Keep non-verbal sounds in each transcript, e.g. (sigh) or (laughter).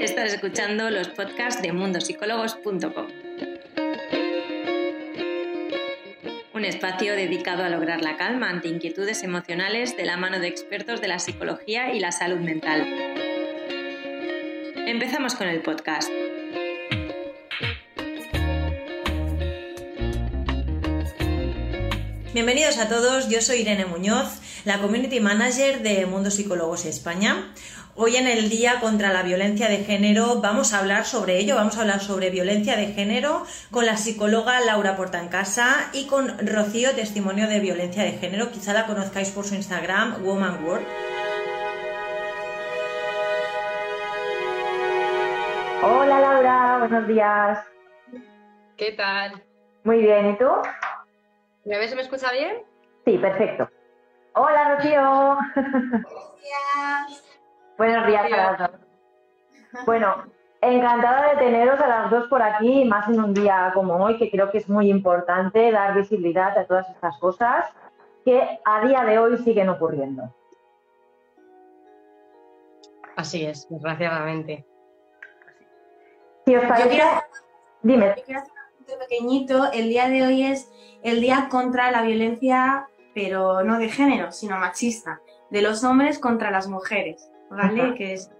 Estás escuchando los podcasts de mundosicólogos.com. Un espacio dedicado a lograr la calma ante inquietudes emocionales de la mano de expertos de la psicología y la salud mental. Empezamos con el podcast. Bienvenidos a todos, yo soy Irene Muñoz, la Community Manager de Mundo Psicólogos España. Hoy en el Día contra la Violencia de Género vamos a hablar sobre ello, vamos a hablar sobre violencia de género con la psicóloga Laura Portancasa y con Rocío, testimonio de violencia de género. Quizá la conozcáis por su Instagram, Woman World. Hola Laura, buenos días. ¿Qué tal? Muy bien, ¿y tú? ¿Me ves? ¿Me escucha bien? Sí, perfecto. Hola, Rocío. Buenos días. Buenos días a las dos. Bueno, encantada de teneros a las dos por aquí, más en un día como hoy, que creo que es muy importante dar visibilidad a todas estas cosas que a día de hoy siguen ocurriendo. Así es, desgraciadamente. Si os parece, quiero- dime. Yo quiero hacer un punto pequeñito. El día de hoy es el día contra la violencia, pero no de género, sino machista, de los hombres contra las mujeres, ¿vale? Ajá. Que es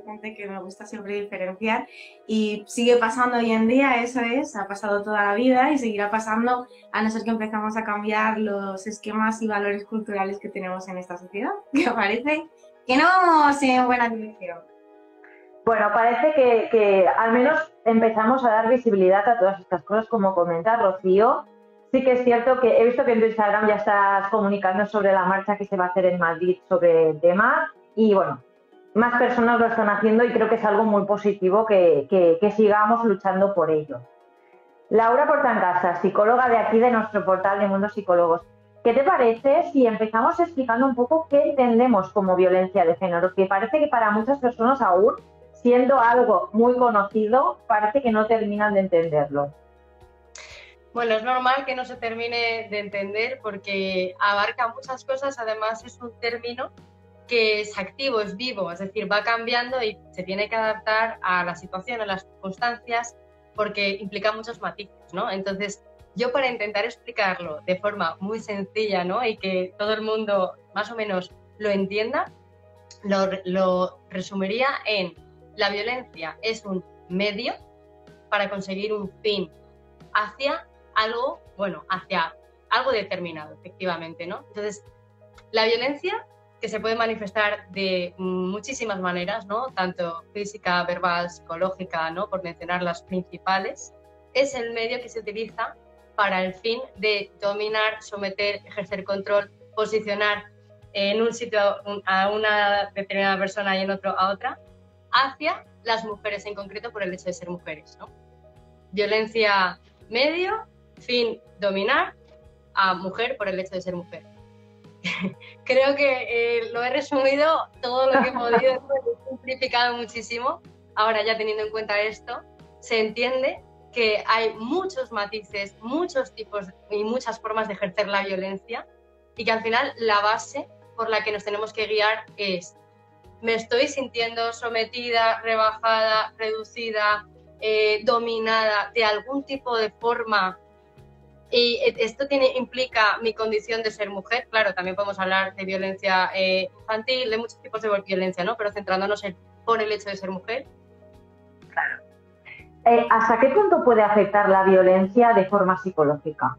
importante que me gusta siempre diferenciar y sigue pasando hoy en día, eso es, ha pasado toda la vida y seguirá pasando a no ser que empezamos a cambiar los esquemas y valores culturales que tenemos en esta sociedad, (laughs) que parece que no vamos en buena dirección. Bueno, parece que, que al menos empezamos a dar visibilidad a todas estas cosas, como comenta Rocío. Sí que es cierto que he visto que en tu Instagram ya estás comunicando sobre la marcha que se va a hacer en Madrid sobre el tema y bueno, más personas lo están haciendo y creo que es algo muy positivo que, sigamos luchando por ello. Laura Portancasa, psicóloga de aquí de nuestro portal de Mundo Psicólogos. ¿Qué te parece si empezamos explicando un poco qué entendemos como violencia de género? Que parece que para muchas personas aún, siendo algo muy conocido, parece que no terminan de entenderlo. Bueno, es normal que no se termine de entender porque abarca muchas cosas, además es un término que es activo, es vivo, es decir, va cambiando y se tiene que adaptar a la situación, a las circunstancias, porque implica muchos matices, ¿no? Entonces, yo para intentar explicarlo de forma muy sencilla, ¿no? Y que todo el mundo más o menos lo entienda, lo, lo resumiría en la violencia es un medio para conseguir un fin hacia algo, bueno, hacia algo determinado, efectivamente, ¿no? Entonces, la violencia que se puede manifestar de muchísimas maneras, ¿no? Tanto física, verbal, psicológica, ¿no? Por mencionar las principales, es el medio que se utiliza para el fin de dominar, someter, ejercer control, posicionar en un sitio a una determinada persona y en otro a otra, hacia las mujeres en concreto por el hecho de ser mujeres, ¿no? Violencia medio, fin dominar a mujer por el hecho de ser mujer. (laughs) Creo que eh, lo he resumido todo lo que he podido, (laughs) he simplificado muchísimo. Ahora ya teniendo en cuenta esto, se entiende que hay muchos matices, muchos tipos y muchas formas de ejercer la violencia y que al final la base por la que nos tenemos que guiar es me estoy sintiendo sometida, rebajada, reducida, eh, dominada de algún tipo de forma y esto tiene, implica mi condición de ser mujer. Claro, también podemos hablar de violencia eh, infantil, de muchos tipos de violencia, ¿no? Pero centrándonos en por el hecho de ser mujer. Claro. Eh, ¿Hasta qué punto puede afectar la violencia de forma psicológica?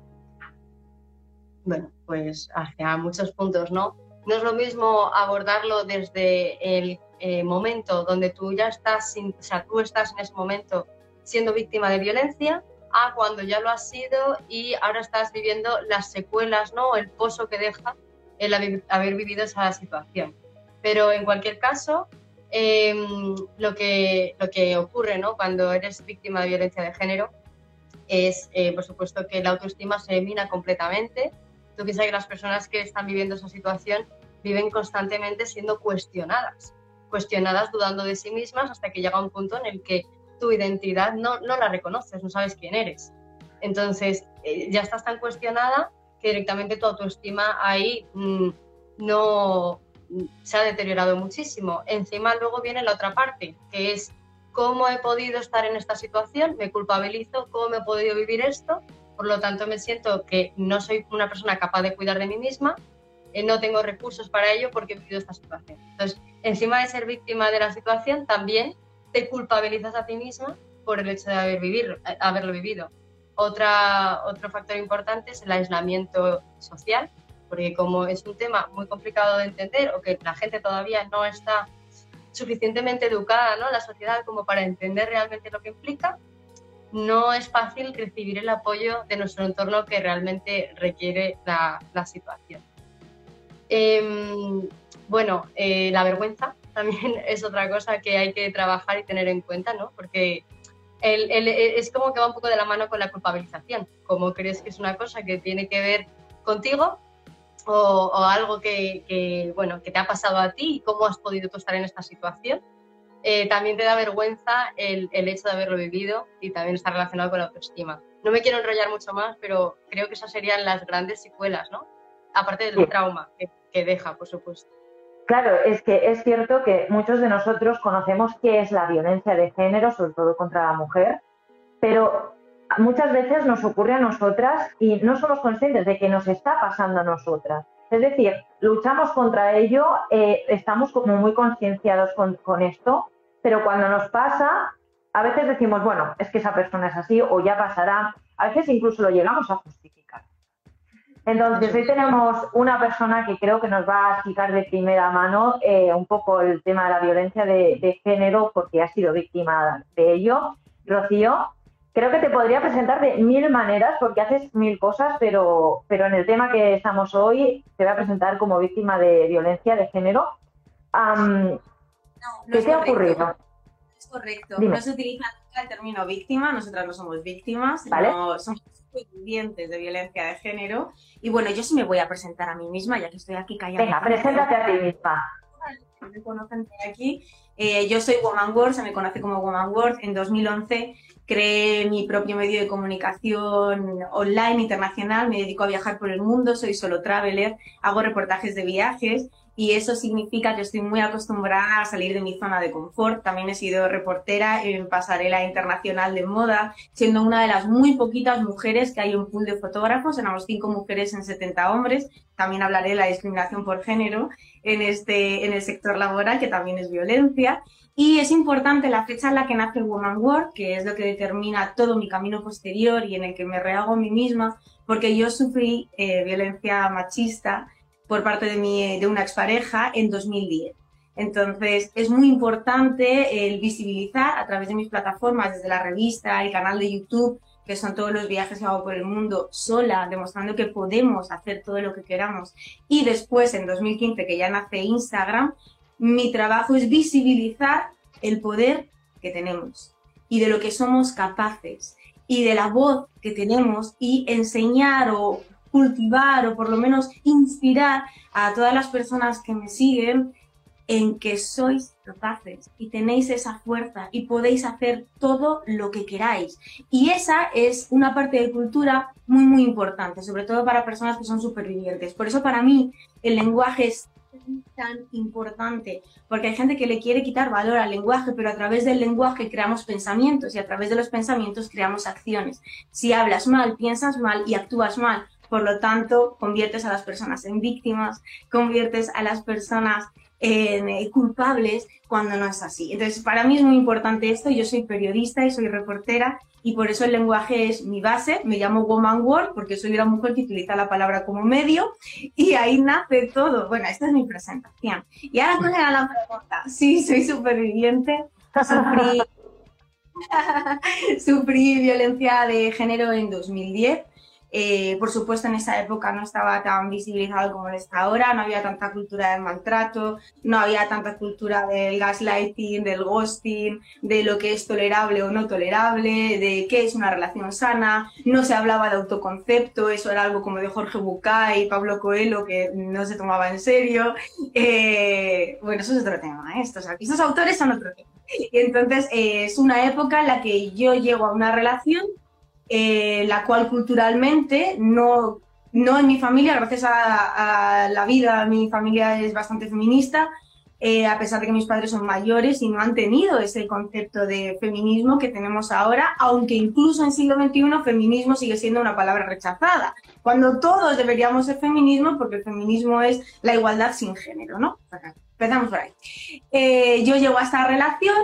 Bueno, pues hacia muchos puntos, ¿no? No es lo mismo abordarlo desde el eh, momento donde tú ya estás, sin, o sea, tú estás en ese momento siendo víctima de violencia, a cuando ya lo has sido y ahora estás viviendo las secuelas, ¿no? El pozo que deja el haber, vivido esa situación. Pero en cualquier caso, eh, lo, que, lo que ocurre, ¿no? Cuando eres víctima de violencia de género es, eh, por supuesto, que la autoestima se mina completamente. Tú piensas que las personas que están viviendo esa situación viven constantemente siendo cuestionadas, cuestionadas dudando de sí mismas hasta que llega un punto en el que tu identidad no, no la reconoces, no sabes quién eres. Entonces, eh, ya estás tan cuestionada que directamente tu autoestima ahí mmm, no se ha deteriorado muchísimo. Encima luego viene la otra parte, que es cómo he podido estar en esta situación, me culpabilizo, cómo he podido vivir esto, por lo tanto me siento que no soy una persona capaz de cuidar de mí misma, eh, no tengo recursos para ello porque he vivido esta situación. Entonces, encima de ser víctima de la situación, también te culpabilizas a ti misma por el hecho de haber vivido, eh, haberlo vivido. Otra, otro factor importante es el aislamiento social, porque como es un tema muy complicado de entender o que la gente todavía no está suficientemente educada, ¿no? La sociedad como para entender realmente lo que implica, no es fácil recibir el apoyo de nuestro entorno que realmente requiere la, la situación. Em, bueno, eh, la vergüenza también (laughs) es otra cosa que hay que trabajar y tener en cuenta, ¿no? Porque es como que va un poco de la mano con la culpabilización. Como crees que es una cosa que tiene que ver contigo, o, algo que, bueno, que te ha pasado a ti y cómo has podido estar en esta situación. Eh, también te da vergüenza el, el, hecho de haberlo vivido y también está relacionado con la autoestima. No me quiero enrollar mucho más, pero creo que esas serían las grandes secuelas, ¿no? Aparte del trauma que, que deja, por supuesto. Claro, es que es cierto que muchos de nosotros conocemos qué es la violencia de género, sobre todo contra la mujer, pero muchas veces nos ocurre a nosotras y no somos conscientes de que nos está pasando a nosotras. Es decir, luchamos contra ello, eh, estamos como muy concienciados con, con, esto, pero cuando nos pasa, a veces decimos, bueno, es que esa persona es así o ya pasará. A veces incluso lo llegamos a justificar. Entonces, hoy tenemos una persona que creo que nos va a explicar de primera mano eh, un poco el tema de la violencia de, de género porque ha sido víctima de ello. Rocío, creo que te podría presentar de mil maneras porque haces mil cosas, pero, pero en el tema que estamos hoy te voy a presentar como víctima de violencia de género. ¿Qué te ha ocurrido? Correcto. No se utiliza el término víctima, nosotras no somos víctimas, no somos vivientes de violencia de género. Y bueno, yo sí me voy a presentar a mí misma, ya que estoy aquí callada. Venga, preséntate a ti misma. Me conocen por aquí. Eh, yo soy Woman World, se me conoce como Woman World. En 2011 creé mi propio medio de comunicación online internacional, me dedico a viajar por el mundo, soy solo traveler, hago reportajes de viajes y eso significa que estoy muy acostumbrada a salir de mi zona de confort. También he sido reportera en pasarela internacional de moda, siendo una de las muy poquitas mujeres que hay un pool de fotógrafos, éramos cinco mujeres en 70 hombres. También hablaré de la discriminación por género en, este, en el sector laboral, que también es violencia. Y es importante la fecha en la que nace Woman Work, que es lo que determina todo mi camino posterior y en el que me rehago a mí misma, porque yo sufrí eh, violencia machista por parte de, mi, de una expareja en 2010. Entonces, es muy importante el visibilizar a través de mis plataformas, desde la revista, el canal de YouTube, que son todos los viajes que hago por el mundo sola, demostrando que podemos hacer todo lo que queramos. Y después, en 2015, que ya nace Instagram, mi trabajo es visibilizar el poder que tenemos y de lo que somos capaces y de la voz que tenemos y enseñar o cultivar o por lo menos inspirar a todas las personas que me siguen en que sois capaces y tenéis esa fuerza y podéis hacer todo lo que queráis. Y esa es una parte de cultura muy, muy importante, sobre todo para personas que son supervivientes. Por eso para mí el lenguaje es tan importante, porque hay gente que le quiere quitar valor al lenguaje, pero a través del lenguaje creamos pensamientos y a través de los pensamientos creamos acciones. Si hablas mal, piensas mal y actúas mal, por lo tanto, conviertes a las personas en víctimas, conviertes a las personas en eh, culpables cuando no es así. Entonces, para mí es muy importante esto. Yo soy periodista y soy reportera y por eso el lenguaje es mi base. Me llamo Woman Word porque soy una mujer que utiliza la palabra como medio y ahí nace todo. Bueno, esta es mi presentación. Y ahora, ¿cuál era la pregunta? Sí, soy superviviente. Sufrí, (laughs) sufrí violencia de género en 2010 eh, por supuesto, en esa época no estaba tan visibilizado como está ahora, no había tanta cultura del maltrato, no había tanta cultura del gaslighting, del ghosting, de lo que es tolerable o no tolerable, de qué es una relación sana, no se hablaba de autoconcepto, eso era algo como de Jorge Bucay Pablo Coelho que no se tomaba en serio. Eh, bueno, eso es otro tema, ¿eh? estos, autores son otro tema. Y entonces es una época en la que yo llego a una relación eh, la cual culturalmente no, no en mi familia, gracias a, la vida, mi familia es bastante feminista, eh, a pesar de que mis padres son mayores y no han tenido ese concepto de feminismo que tenemos ahora, aunque incluso en siglo XXI feminismo sigue siendo una palabra rechazada, cuando todos deberíamos ser feminismo porque el feminismo es la igualdad sin género, ¿no? Empezamos por ahí. Eh, yo llego a esta relación,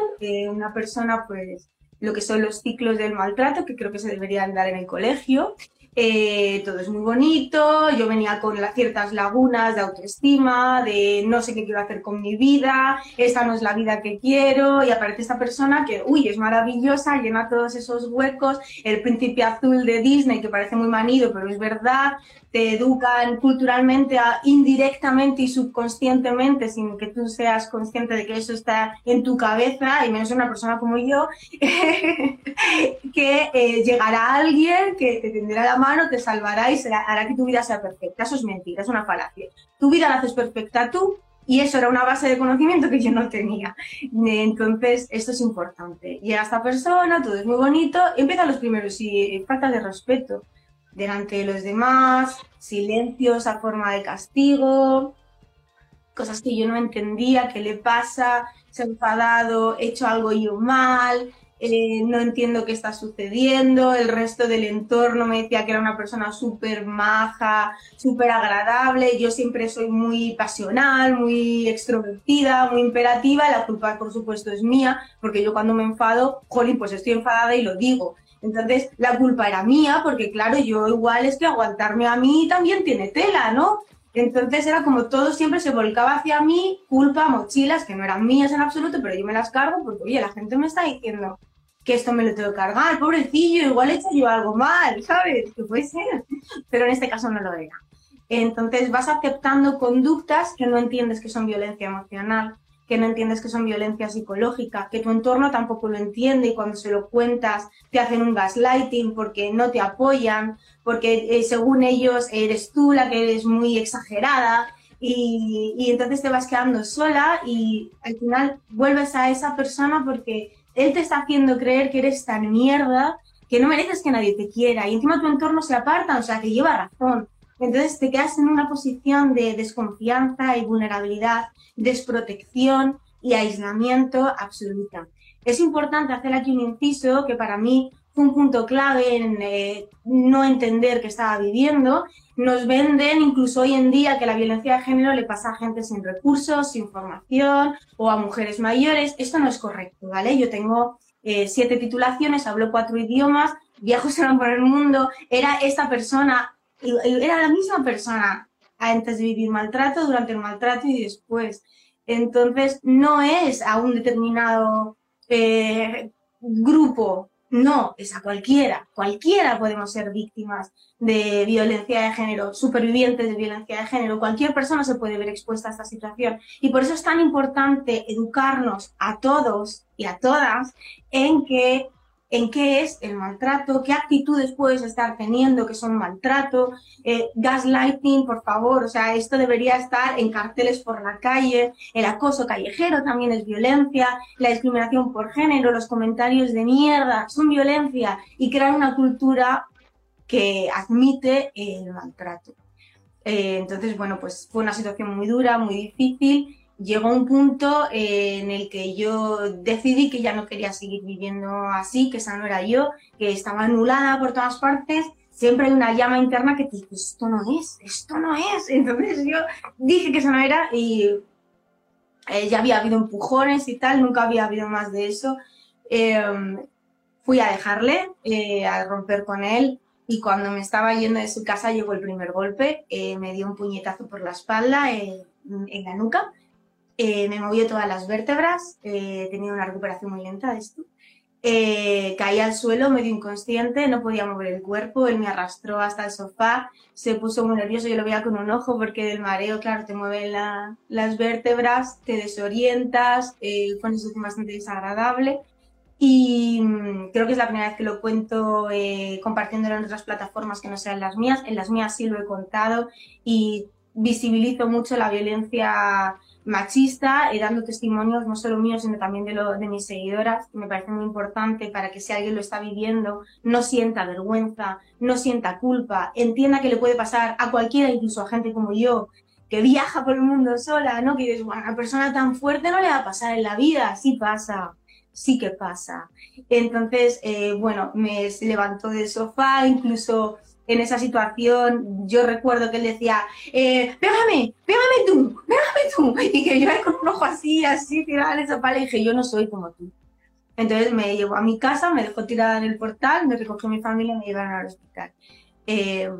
una persona pues lo que son los ciclos del maltrato, que creo que se deberían dar en el colegio, eh, todo es muy bonito, yo venía con las ciertas lagunas de autoestima, de no sé qué quiero hacer con mi vida, esta no es la vida que quiero, y aparece esta persona que, uy, es maravillosa, llena todos esos huecos, el príncipe azul de Disney, que parece muy manido, pero es verdad, te educan culturalmente, indirectamente y subconscientemente, sin que tú seas consciente de que eso está en tu cabeza, y menos una persona como yo, (laughs) que eh, llegará alguien que te tenderá la mano, te salvará y hará que tu vida sea perfecta. Eso es mentira, es una falacia. Tu vida la haces perfecta tú y eso era una base de conocimiento que yo no tenía. Entonces, esto es importante. Llega esta persona, todo es muy bonito, empiezan los primeros y falta de respeto delante de los demás, silencios a forma de castigo, cosas que yo no entendía, qué le pasa, se ha enfadado, he hecho algo yo mal, eh, no entiendo qué está sucediendo, el resto del entorno me decía que era una persona súper maja, súper agradable, yo siempre soy muy pasional, muy extrovertida, muy imperativa, la culpa por supuesto es mía, porque yo cuando me enfado, jolín, pues estoy enfadada y lo digo, entonces, la culpa era mía, porque claro, yo igual es que aguantarme a mí también tiene tela, ¿no? Entonces era como todo siempre se volcaba hacia mí, culpa, mochilas, que no eran mías en absoluto, pero yo me las cargo porque, oye, la gente me está diciendo que esto me lo tengo que cargar, pobrecillo, igual he hecho yo algo mal, ¿sabes? Que puede ser, pero en este caso no lo era. Entonces vas aceptando conductas que no entiendes que son violencia emocional que no entiendes que son violencia psicológica, que tu entorno tampoco lo entiende y cuando se lo cuentas te hacen un gaslighting porque no te apoyan, porque eh, según ellos eres tú la que eres muy exagerada y, y, entonces te vas quedando sola y al final vuelves a esa persona porque él te está haciendo creer que eres tan mierda que no mereces que nadie te quiera y encima tu entorno se aparta, o sea que lleva razón. Entonces te quedas en una posición de desconfianza y vulnerabilidad, desprotección y aislamiento absoluta. Es importante hacer aquí un inciso que para mí fue un punto clave en eh, no entender qué estaba viviendo. Nos venden incluso hoy en día que la violencia de género le pasa a gente sin recursos, sin formación o a mujeres mayores. Esto no es correcto, ¿vale? Yo tengo eh, siete titulaciones, hablo cuatro idiomas, viajo (laughs) por el mundo. Era esta persona era la misma persona antes de vivir maltrato, durante el maltrato y después. Entonces, no es a un determinado eh, grupo, no, es a cualquiera. Cualquiera podemos ser víctimas de violencia de género, supervivientes de violencia de género. Cualquier persona se puede ver expuesta a esta situación. Y por eso es tan importante educarnos a todos y a todas en que en qué es el maltrato, qué actitudes puedes estar teniendo que son maltrato, eh, gaslighting, por favor, o sea, esto debería estar en carteles por la calle, el acoso callejero también es violencia, la discriminación por género, los comentarios de mierda son violencia y crear una cultura que admite el maltrato. Eh, entonces, bueno, pues fue una situación muy dura, muy difícil llegó un punto eh, en el que yo decidí que ya no quería seguir viviendo así, que esa no era yo, que estaba anulada por todas partes. Siempre hay una llama interna que te dice, esto no es, esto no es. (laughs) Entonces yo dije que eso no era y eh, ya había habido empujones y tal, nunca había habido más de eso. Em, fui a dejarle, eh, a romper con él y cuando me estaba yendo de su casa llegó el primer golpe, me dio un puñetazo por la espalda, en la nuca eh, me movió todas las vértebras, eh, tenía una recuperación muy lenta de esto. Eh, caí al suelo medio inconsciente, no podía mover el cuerpo, él me arrastró hasta el sofá, se puso muy nervioso, yo lo veía con un ojo porque del mareo, claro, te mueven las vértebras, te desorientas, fue una situación bastante desagradable y mm, creo que es la primera vez que lo cuento compartiéndolo en otras plataformas que no sean las mías, en las mías sí lo he contado y visibilizo mucho la violencia machista y dando testimonios no solo míos, sino también de, lo, de mis seguidoras, que me parece muy importante para que si alguien lo está viviendo, no sienta vergüenza, no sienta culpa, entienda que le puede pasar a cualquiera, incluso a gente como yo, que viaja por el mundo sola, ¿no? Que dices, bueno, una persona tan fuerte no le va a pasar en la vida, sí pasa, sí que pasa. Entonces, eh, bueno, me levantó del sofá, incluso en esa situación, yo recuerdo que él decía, eh, pégame, pégame tú, pégame tú, y que yo con un ojo así, así, tirada en el sofá, le dije, yo no soy como tú. Entonces me llevó a mi casa, me dejó tirada en el portal, me recogió mi familia y me llevaron al hospital. Eh,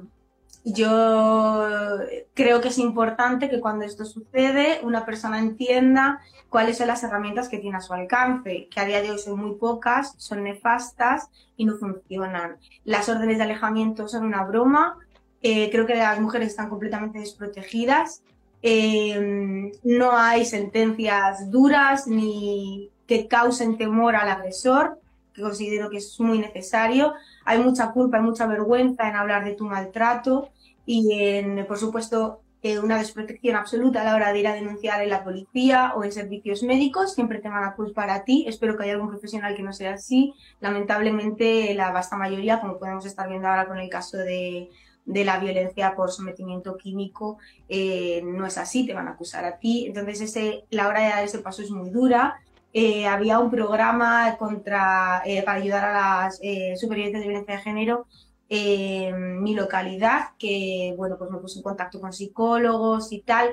yo creo que es importante que cuando esto sucede una persona entienda cuáles son las herramientas que tiene a su alcance, que a día de hoy son muy pocas, son nefastas y no funcionan. Las órdenes de alejamiento son una broma, eh, creo que las mujeres están completamente desprotegidas, eh, no hay sentencias duras ni que causen temor al agresor, que considero que es muy necesario. Hay mucha culpa, hay mucha vergüenza en hablar de tu maltrato y en, por supuesto, eh, una desprotección absoluta a la hora de ir a denunciar en la policía o en servicios médicos, siempre te van a culpar a ti. Espero que haya algún profesional que no sea así. Lamentablemente, la vasta mayoría, como podemos estar viendo ahora con el caso de, de la violencia por sometimiento químico, eh, no es así, te van a acusar a ti. Entonces, ese, la hora de dar ese paso es muy dura. Eh, había un programa contra, para ayudar a las supervivientes de violencia de género en mi localidad, que bueno, pues me puse en contacto con psicólogos y tal.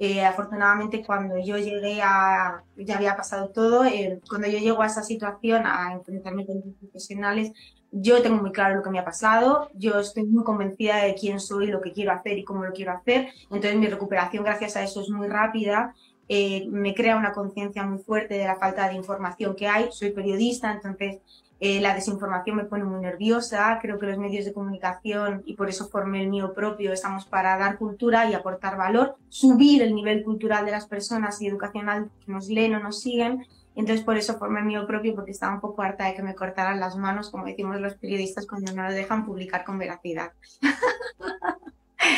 Eh, afortunadamente cuando yo llegué a, ya había pasado todo, eh, cuando yo llego a esa situación, a enfrentarme con profesionales, yo tengo muy claro lo que me ha pasado, yo estoy muy convencida de quién soy, lo que quiero hacer y cómo lo quiero hacer, entonces mi recuperación gracias a eso es muy rápida, eh, me crea una conciencia muy fuerte de la falta de información que hay, soy periodista, entonces eh, la desinformación me pone muy nerviosa, creo que los medios de comunicación, y por eso formé el mío propio, estamos para dar cultura y aportar valor, subir el nivel cultural de las personas y educacional que nos leen o nos siguen. Entonces por eso formé el mío propio, porque estaba un poco harta de que me cortaran las manos, como decimos los periodistas, cuando no lo dejan publicar con veracidad. (laughs)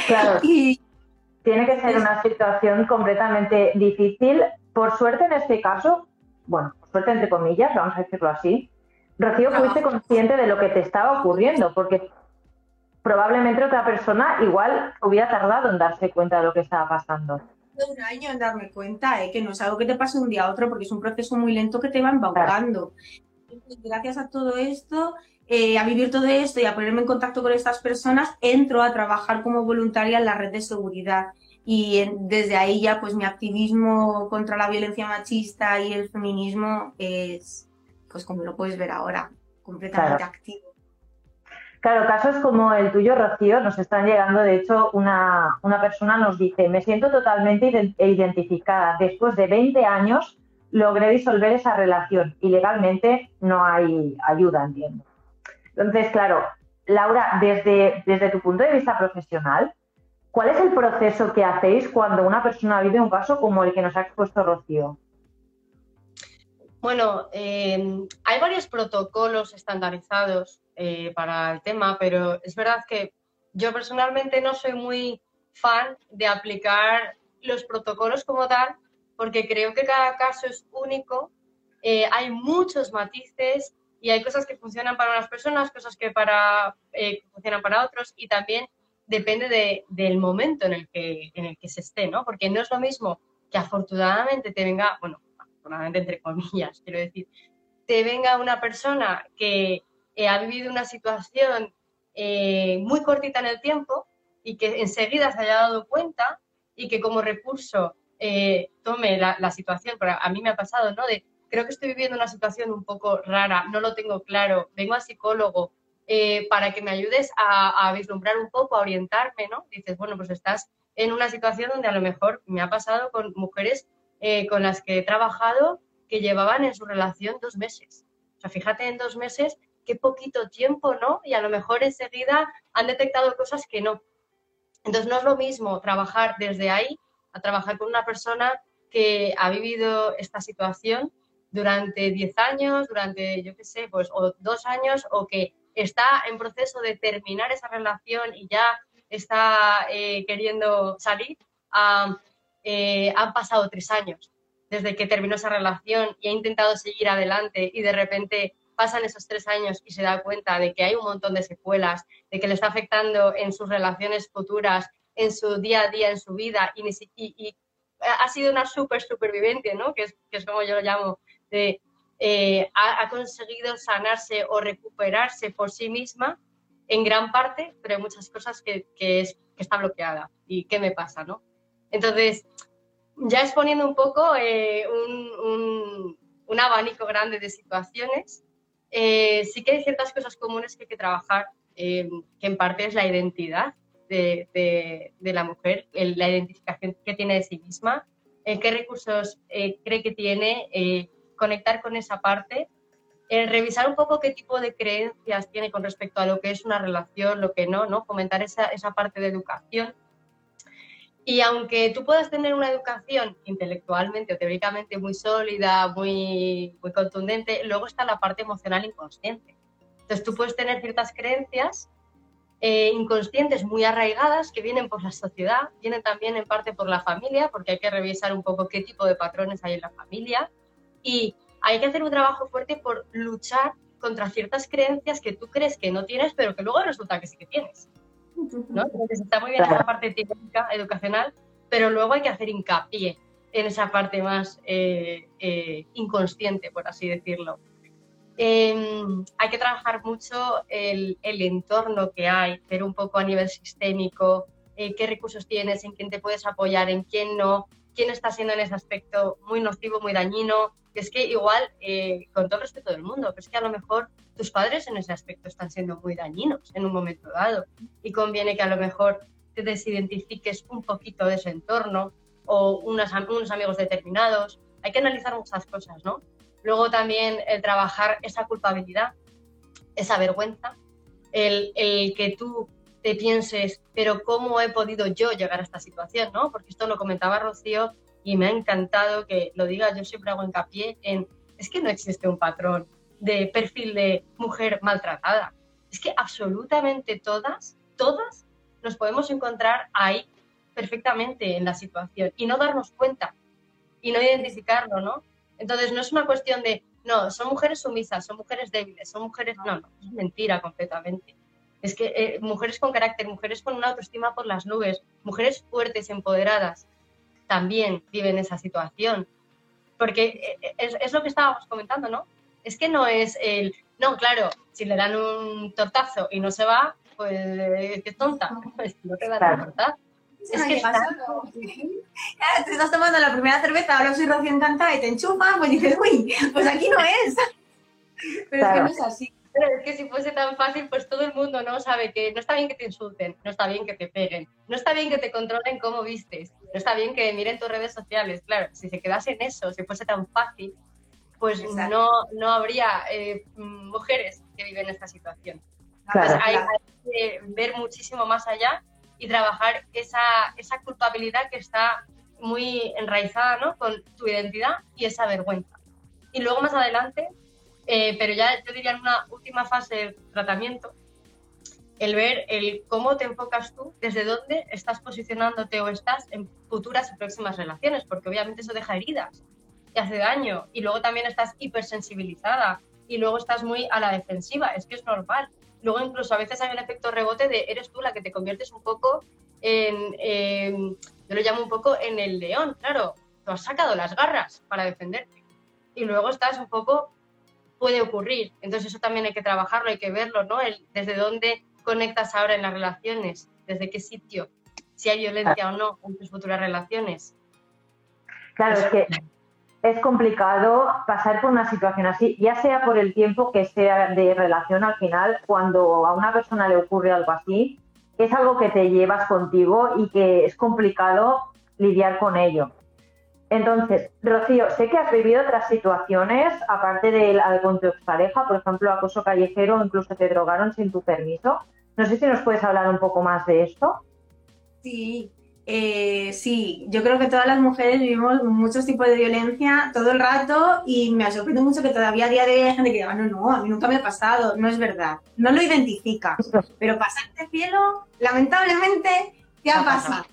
Claro. y, Tiene que ser una situación completamente difícil. Por suerte en este caso, bueno, por suerte entre comillas, vamos a decirlo así, Rocío, fuiste consciente de lo que te estaba ocurriendo, porque probablemente otra persona igual hubiera tardado en darse cuenta de lo que estaba pasando. Un año en darme cuenta, ¿eh? que no es algo que te pase un día a otro, porque es un proceso muy lento que te va embaucando. Gracias a todo esto, eh, a vivir todo esto y a ponerme en contacto con estas personas, entro a trabajar como voluntaria en la red de seguridad. Y desde ahí ya, pues mi activismo contra la violencia machista y el feminismo es, pues como lo puedes ver ahora, completamente activo. Claro, casos como el tuyo, Rocío, nos están llegando. De hecho, una, una persona nos dice, me siento totalmente identificada. Después de 20 años logré disolver esa relación y legalmente no hay ayuda, entiendo. Entonces, claro, Laura, desde, desde tu punto de vista profesional, ¿cuál es el proceso que hacéis cuando una persona vive un caso como el que nos ha expuesto Rocío? Bueno, em, hay varios protocolos estandarizados eh, para el tema, pero es verdad que yo personalmente no soy muy fan de aplicar los protocolos como tal, porque creo que cada caso es único, eh, hay muchos matices y hay cosas que funcionan para unas personas, cosas que para, eh, funcionan para otros y también depende del momento en el, que, en el que se esté, ¿no? Porque no es lo mismo que afortunadamente te venga, bueno, entre comillas, (laughs) quiero decir, te venga una persona que eh, ha vivido una situación eh, muy cortita en el tiempo y que enseguida se haya dado cuenta y que como recurso eh, tome la, situación, pero a mí me ha pasado, ¿no? De creo que estoy viviendo una situación un poco rara, no lo tengo claro, vengo al psicólogo para que me ayudes a, a, vislumbrar un poco, a orientarme, ¿no? Dices, bueno, pues estás en una situación donde a lo mejor me ha pasado con mujeres eh, con las que he trabajado que llevaban en su relación dos meses. O sea, fíjate en dos meses qué poquito tiempo, ¿no? Y a lo mejor enseguida han detectado cosas que no. Entonces no es lo mismo trabajar desde ahí a trabajar con una persona que ha vivido esta situación durante 10 años, durante, yo qué sé, pues o dos años, o que está en proceso de terminar esa relación y ya está eh, queriendo salir, a eh, han pasado tres años desde que terminó esa relación y ha intentado seguir adelante y de repente pasan esos tres años y se da cuenta de que hay un montón de secuelas, de que le está afectando en sus relaciones futuras, en su día a día, en su vida, y, y, ha sido una súper superviviente, ¿no? Que es, que es, como yo lo llamo, de, eh, ha, conseguido sanarse o recuperarse por sí misma en gran parte, pero hay muchas cosas que, que, es, que está bloqueada. ¿Y qué me pasa, no? Entonces, ya exponiendo un poco eh, un, un, abanico grande de situaciones, eh, sí que hay ciertas cosas comunes que hay que trabajar, que en parte es la identidad de, la mujer, la identificación que tiene de sí misma, qué recursos eh, cree que tiene, eh, conectar con esa parte, eh, revisar un poco qué tipo de creencias tiene con respecto a lo que es una relación, lo que no, ¿no? fomentar esa, esa parte de educación. Y aunque tú puedas tener una educación intelectualmente o teóricamente muy sólida, muy, muy contundente, luego está la parte emocional inconsciente. Entonces tú puedes tener ciertas creencias eh, inconscientes muy arraigadas que vienen por la sociedad, vienen también en parte por la familia, porque hay que revisar un poco qué tipo de patrones hay en la familia y hay que hacer un trabajo fuerte por luchar contra ciertas creencias que tú crees que no tienes, pero que luego resulta que sí que tienes. Entonces está muy bien esa parte teórica, educacional, pero luego hay que hacer hincapié en esa parte más eh, eh, inconsciente, por así decirlo. Em, hay que trabajar mucho el, entorno que hay, ver un poco a nivel sistémico, eh, qué recursos tienes, en quién te puedes apoyar, en quién no, quién está siendo en ese aspecto muy nocivo, muy dañino. Es que igual, eh, con todo el respeto del mundo, pero es que a lo mejor tus padres en ese aspecto están siendo muy dañinos en un momento dado y conviene que a lo mejor te desidentifiques un poquito de ese entorno o unos amigos determinados. Hay que analizar muchas cosas, ¿no? Luego también el trabajar esa culpabilidad, esa vergüenza, el, que tú te pienses, pero ¿cómo he podido yo llegar a esta situación? ¿no? Porque esto lo comentaba Rocío y me ha encantado que lo diga, yo siempre hago hincapié en, es que no existe un patrón de perfil de mujer maltratada. Es que absolutamente todas, todas nos podemos encontrar ahí perfectamente en la situación y no darnos cuenta y no identificarlo, ¿no? Entonces, no es una cuestión de, no, son mujeres sumisas, son mujeres débiles, son mujeres... No, no, es mentira completamente. Es que eh, mujeres con carácter, mujeres con una autoestima por las nubes, mujeres fuertes, empoderadas, también viven esa situación. Porque eh, es, es, lo que estábamos comentando, ¿no? Es que no es el, no, claro, si le dan un tortazo y no se va, pues qué tonta, (laughs) pues no te dan a tortazo es que (laughs) te estás tomando la primera cerveza, ahora soy recién encantada y te enchufas, pues dices, uy, pues aquí no es. (laughs) Pero es que no es así. Pero es que si fuese tan fácil, pues todo el mundo no sabe que no está bien que te insulten, no está bien que te peguen, no está bien que te controlen cómo vistes, no está bien que miren tus redes sociales. Claro, si se quedase en eso, si fuese tan fácil, pues no, no habría eh, mujeres que viven esta situación. hay que ver muchísimo más allá y trabajar esa, esa culpabilidad que está muy enraizada ¿no? con tu identidad y esa vergüenza. Y luego más adelante, eh, pero ya yo diría en una última fase de tratamiento, el ver el cómo te enfocas tú, desde dónde estás posicionándote o estás en futuras y próximas relaciones, porque obviamente eso deja heridas y hace daño. Y luego también estás hipersensibilizada y luego estás muy a la defensiva, es que es normal. Luego incluso a veces hay un efecto rebote de eres tú la que te conviertes un poco en, yo lo llamo un poco en el león, claro, tú has sacado las garras para defenderte y luego estás un poco, puede ocurrir, entonces eso también hay que trabajarlo, hay que verlo, ¿no? El, desde dónde conectas ahora en las relaciones, desde qué sitio, si hay violencia o no en tus futuras relaciones. Claro, es que es complicado pasar por una situación así, ya sea por el tiempo que sea de relación al final, cuando a una persona le ocurre algo así, es algo que te llevas contigo y que es complicado lidiar con ello. Entonces, Rocío, sé que has vivido otras situaciones, aparte de con tu expareja, por ejemplo, acoso callejero, incluso te drogaron sin tu permiso. No sé si nos puedes hablar un poco más de esto. Sí, eh, sí, yo creo que todas las mujeres vivimos muchos tipos de violencia todo el rato y me sorprende mucho que todavía a día de hoy hay gente que diga, no, no, a mí nunca me ha pasado, no es verdad, no lo identifica, pero pasarte cielo, lamentablemente, ¿qué ha pasado?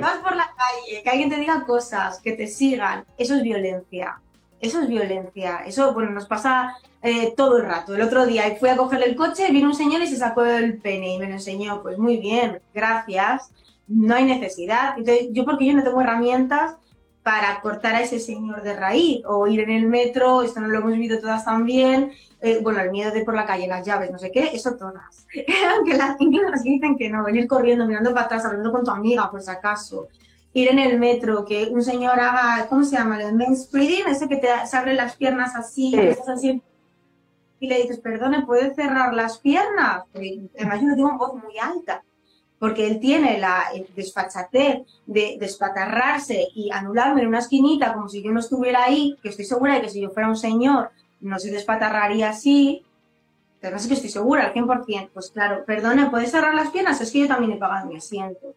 Vas por la calle, que alguien te diga cosas, que te sigan, eso es violencia, eso es violencia, eso, bueno, nos pasa eh, todo el rato. El otro día fui a cogerle el coche, vino un señor y se sacó el pene y me lo enseñó, pues muy bien, gracias. No hay necesidad. Entonces, yo porque yo no tengo herramientas para cortar a ese señor de raíz o ir en el metro, esto no lo hemos vivido todas también, eh, bueno, el miedo de por la calle, las llaves, no sé qué, eso todas. (laughs) Aunque las niñas dicen que no, venir corriendo, mirando para atrás, hablando con tu amiga, por si acaso. Ir en el metro, que un señor haga, ¿cómo se llama? El spreading, ese que te se abren las piernas así, así y le dices, perdone, ¿puede cerrar las piernas? Además, yo no tengo voz muy alta porque él tiene la desfachatez de despatarrarse y anularme en una esquinita como si yo no estuviera ahí, que estoy segura de que si yo fuera un señor no se despatarraría así, además es que estoy segura al 100%, pues claro, perdone, ¿puedes cerrar las piernas? Es que yo también he pagado mi asiento.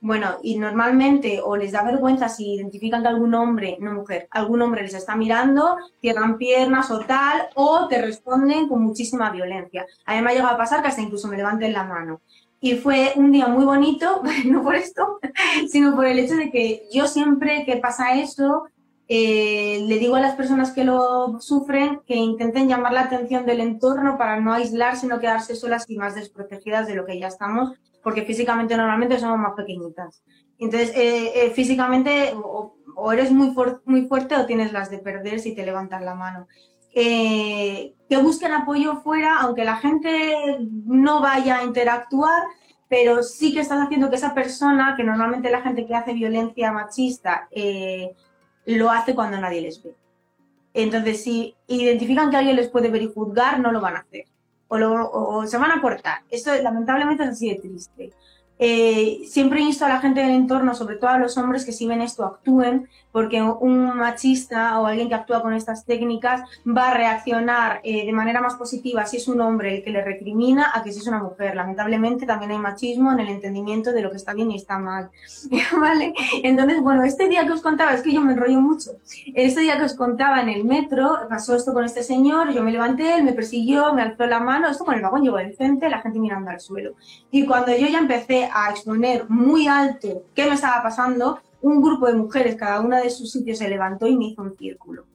Bueno, y normalmente o les da vergüenza si identifican que algún hombre, no mujer, algún hombre les está mirando, cierran piernas o tal, o te responden con muchísima violencia. A mí me ha llegado a pasar que hasta incluso me levanten la mano. Y fue un día muy bonito, (laughs) no por esto, sino por el hecho de que yo siempre que pasa eso, eh, le digo a las personas que lo sufren que intenten llamar la atención del entorno para no aislarse, no quedarse solas y más desprotegidas de lo que ya estamos, porque físicamente normalmente somos más pequeñitas. Entonces, eh, eh, físicamente o, eres muy, muy fuerte o tienes las de perder si te levantas la mano. Eh, que busquen apoyo fuera, aunque la gente no vaya a interactuar, pero sí que estás haciendo que esa persona, que normalmente la gente que hace violencia machista, eh, lo hace cuando nadie les ve. Entonces, si identifican que alguien les puede ver y juzgar, no lo van a hacer. O, o se van a cortar. Esto lamentablemente es así de triste. Eh, siempre insto a la gente del entorno, sobre todo a los hombres, que si ven esto actúen, porque un machista o alguien que actúa con estas técnicas va a reaccionar eh, de manera más positiva si es un hombre el que le recrimina a que si es una mujer. Lamentablemente también hay machismo en el entendimiento de lo que está bien y está mal. (laughs) ¿Vale? Entonces, bueno, este día que os contaba, es que yo me enrollo mucho, este día que os contaba en el metro, pasó esto con este señor, yo me levanté, él me persiguió, me alzó la mano, esto con el vagón llegó decente, la gente mirando al suelo. Y cuando yo ya empecé a exponer muy alto qué me estaba pasando, un grupo de mujeres, cada una de sus sitios, se levantó y me hizo un círculo,